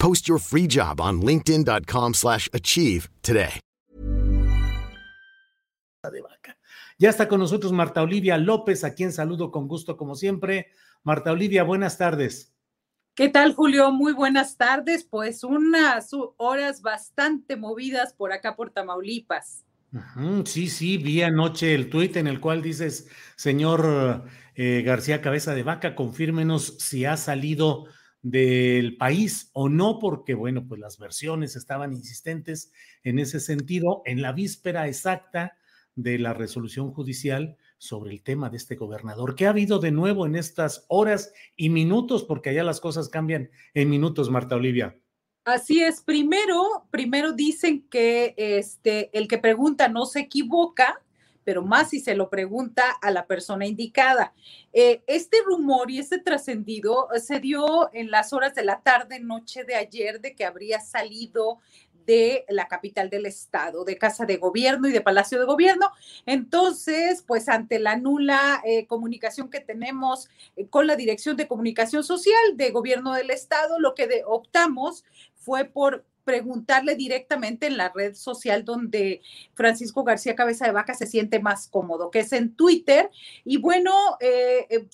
Post your free job on linkedin.com/achieve today. Ya está con nosotros Marta Olivia López, a quien saludo con gusto como siempre. Marta Olivia, buenas tardes. ¿Qué tal, Julio? Muy buenas tardes. Pues unas horas bastante movidas por acá por Tamaulipas. sí, sí, vi anoche el tuit en el cual dices, señor eh, García Cabeza de Vaca, confírmenos si ha salido del país o no, porque bueno, pues las versiones estaban insistentes en ese sentido. En la víspera exacta de la resolución judicial, sobre el tema de este gobernador. ¿Qué ha habido de nuevo en estas horas y minutos? Porque allá las cosas cambian en minutos, Marta Olivia. Así es. Primero, primero dicen que este, el que pregunta no se equivoca, pero más si se lo pregunta a la persona indicada. Eh, este rumor y este trascendido se dio en las horas de la tarde, noche de ayer, de que habría salido de la capital del estado, de Casa de Gobierno y de Palacio de Gobierno. Entonces, pues ante la nula eh, comunicación que tenemos eh, con la Dirección de Comunicación Social de Gobierno del Estado, lo que optamos fue por preguntarle directamente en la red social donde Francisco García Cabeza de Vaca se siente más cómodo, que es en Twitter. Y bueno, eh,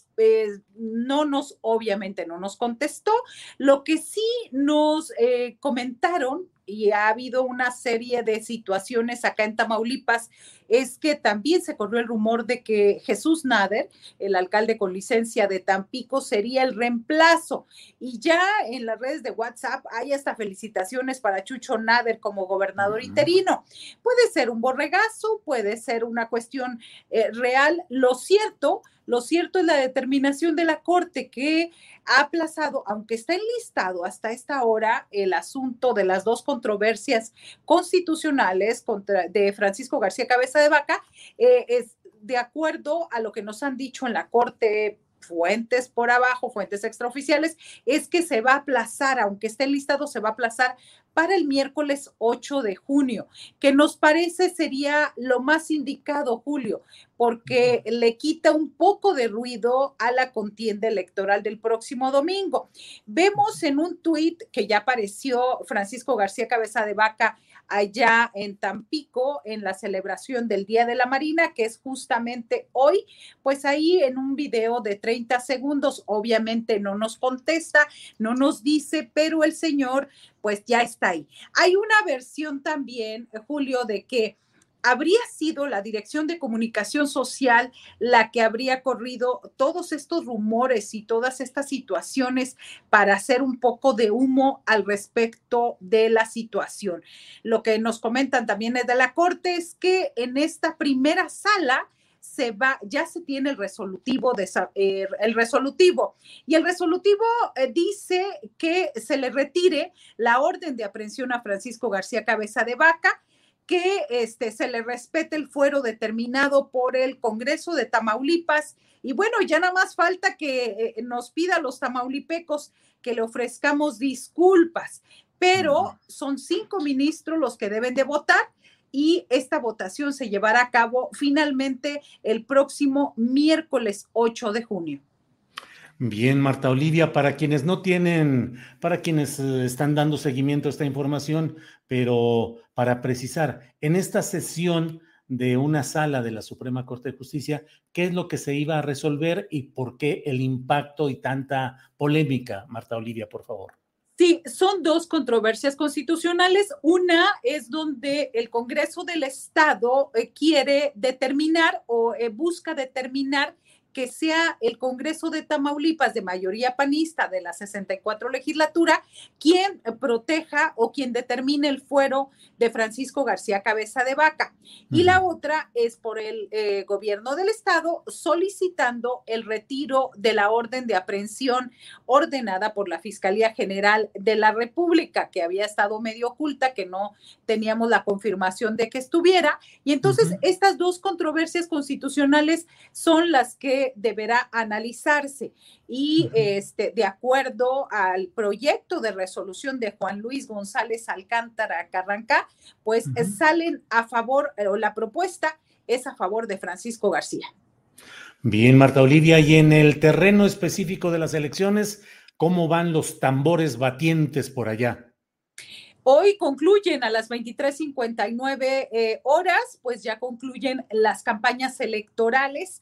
no nos, obviamente no nos contestó. Lo que sí nos comentaron y ha habido una serie de situaciones acá en Tamaulipas, es que también se corrió el rumor de que Jesús Nader, el alcalde con licencia de Tampico, sería el reemplazo. Y ya en las redes de WhatsApp hay hasta felicitaciones para Chucho Nader como gobernador interino. Puede ser un borregazo, puede ser una cuestión eh, real. Lo cierto lo cierto es la determinación de la Corte que ha aplazado, aunque está enlistado hasta esta hora, el asunto de las dos controversias constitucionales contra, de Francisco García Cabeza de Vaca, eh, es de acuerdo a lo que nos han dicho en la Corte fuentes por abajo, fuentes extraoficiales, es que se va a aplazar, aunque esté listado, se va a aplazar para el miércoles 8 de junio, que nos parece sería lo más indicado, Julio, porque le quita un poco de ruido a la contienda electoral del próximo domingo. Vemos en un tuit que ya apareció Francisco García Cabeza de Vaca allá en Tampico en la celebración del Día de la Marina, que es justamente hoy, pues ahí en un video de 30 segundos, obviamente no nos contesta, no nos dice, pero el señor pues ya está ahí. Hay una versión también, Julio, de que habría sido la Dirección de Comunicación Social la que habría corrido todos estos rumores y todas estas situaciones para hacer un poco de humo al respecto de la situación. Lo que nos comentan también de la Corte es que en esta primera sala se va, ya se tiene el resolutivo, de, eh, el resolutivo. Y el resolutivo eh, dice que se le retire la orden de aprehensión a Francisco García Cabeza de Vaca que este, se le respete el fuero determinado por el Congreso de Tamaulipas. Y bueno, ya nada más falta que eh, nos pida a los tamaulipecos que le ofrezcamos disculpas, pero son cinco ministros los que deben de votar y esta votación se llevará a cabo finalmente el próximo miércoles 8 de junio. Bien, Marta Olivia, para quienes no tienen, para quienes eh, están dando seguimiento a esta información, pero para precisar, en esta sesión de una sala de la Suprema Corte de Justicia, qué es lo que se iba a resolver y por qué el impacto y tanta polémica. Marta Olivia, por favor. Sí, son dos controversias constitucionales. Una es donde el Congreso del Estado eh, quiere determinar o eh, busca determinar que sea el Congreso de Tamaulipas de mayoría panista de la 64 legislatura quien proteja o quien determine el fuero de Francisco García Cabeza de Vaca. Y la otra es por el eh, gobierno del estado solicitando el retiro de la orden de aprehensión ordenada por la Fiscalía General de la República, que había estado medio oculta, que no teníamos la confirmación de que estuviera. Y entonces estas dos controversias constitucionales son las que deberá analizarse y este, de acuerdo al proyecto de resolución de Juan Luis González Alcántara Carranca, pues salen a favor, o la propuesta es a favor de Francisco García. Bien, Marta Olivia, y en el terreno específico de las elecciones, ¿cómo van los tambores batientes por allá? Hoy concluyen a las 23:59 eh, horas, pues ya concluyen las campañas electorales.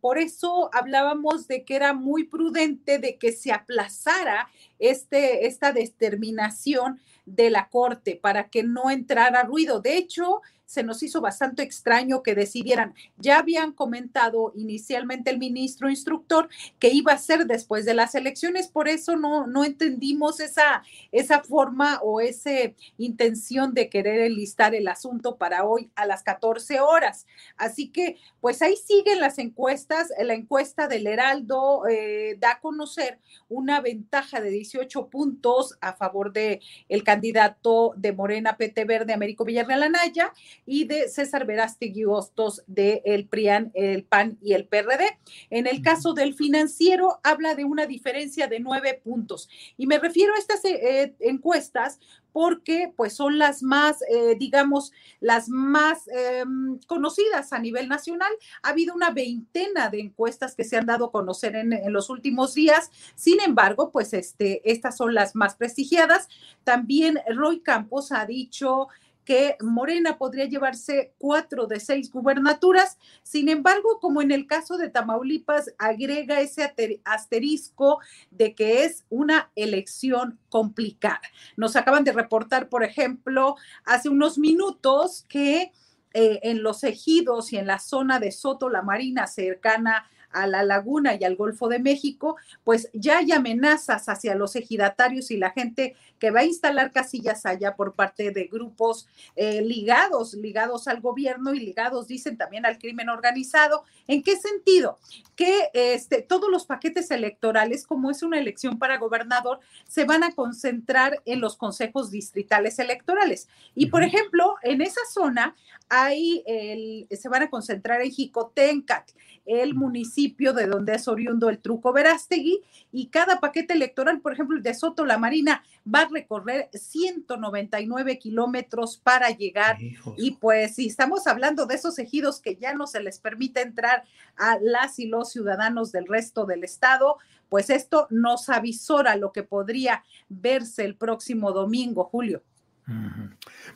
por eso hablábamos de que era muy prudente de que se aplazara este, esta determinación de la Corte para que no entrara ruido. De hecho, se nos hizo bastante extraño que decidieran. Ya habían comentado inicialmente el ministro instructor que iba a ser después de las elecciones, por eso no, no entendimos esa, esa forma o esa intención de querer enlistar el asunto para hoy a las 14 horas. Así que, pues ahí siguen las encuestas. La encuesta del Heraldo eh, da a conocer una ventaja de 18 puntos a favor de el candidato de Morena PT Verde, Américo Villarreal Anaya, y de César Verástegui Hostos de el PRIAN, el PAN y el PRD. En el caso del financiero, habla de una diferencia de nueve puntos. Y me refiero a estas eh, encuestas porque pues son las más, eh, digamos, las más em, conocidas a nivel nacional. Ha habido una veintena de encuestas que se han dado a conocer en, en, los últimos días. Sin embargo, pues este, estas son las más prestigiadas. También Roy Campos ha dicho que Morena podría llevarse cuatro de seis gubernaturas. Sin embargo, como en el caso de Tamaulipas, agrega ese asterisco de que es una elección complicada. Nos acaban de reportar, por ejemplo, hace unos minutos que eh, en los ejidos y en la zona de Soto, la Marina, cercana a la laguna y al Golfo de México, pues ya hay amenazas hacia los ejidatarios y la gente que va a instalar casillas allá por parte de grupos eh, ligados, ligados al gobierno y ligados, dicen, también al crimen organizado. ¿En qué sentido? Que este, todos los paquetes electorales, como es una elección para gobernador, se van a concentrar en los consejos distritales electorales. Y, por ejemplo, en esa zona hay el, se van a concentrar en Jicotencat, el municipio de donde es oriundo el truco Verástegui, y cada paquete electoral, por ejemplo, el de Soto La Marina, va a recorrer 199 kilómetros para llegar. Y pues si estamos hablando de esos ejidos que ya no se les permite entrar a las y los ciudadanos del resto del estado, pues esto nos avisora lo que podría verse el próximo domingo, Julio.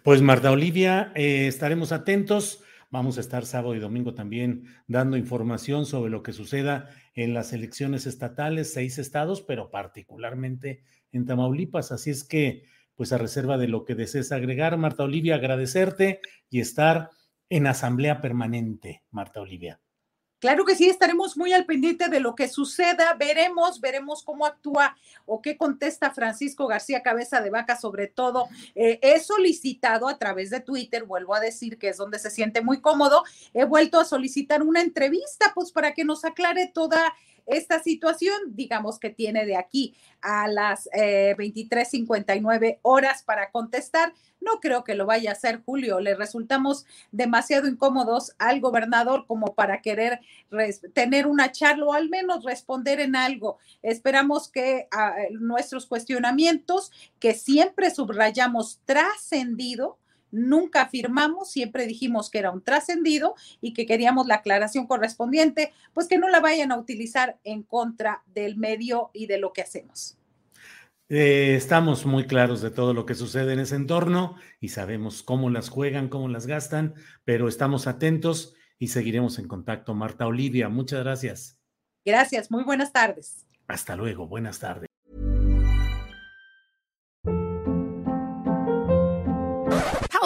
Pues Marta Olivia, eh, estaremos atentos. Vamos a estar sábado y domingo también dando información sobre lo que suceda en las elecciones estatales, seis estados, pero particularmente en Tamaulipas. Así es que, pues a reserva de lo que desees agregar, Marta Olivia, agradecerte y estar en asamblea permanente, Marta Olivia. Claro que sí, estaremos muy al pendiente de lo que suceda, veremos, veremos cómo actúa o qué contesta Francisco García Cabeza de Vaca, sobre todo. Eh, he solicitado a través de Twitter, vuelvo a decir que es donde se siente muy cómodo, he vuelto a solicitar una entrevista, pues para que nos aclare toda esta situación, digamos que tiene de aquí a las eh, 23:59 horas para contestar. No creo que lo vaya a hacer Julio. Le resultamos demasiado incómodos al gobernador como para querer tener una charla o al menos responder en algo. Esperamos que ah, nuestros cuestionamientos, que siempre subrayamos trascendido, nunca afirmamos, siempre dijimos que era un trascendido y que queríamos la aclaración correspondiente, pues que no la vayan a utilizar en contra del medio y de lo que hacemos. Eh, estamos muy claros de todo lo que sucede en ese entorno y sabemos cómo las juegan, cómo las gastan, pero estamos atentos y seguiremos en contacto. Marta Olivia, muchas gracias. Gracias, muy buenas tardes. Hasta luego, buenas tardes.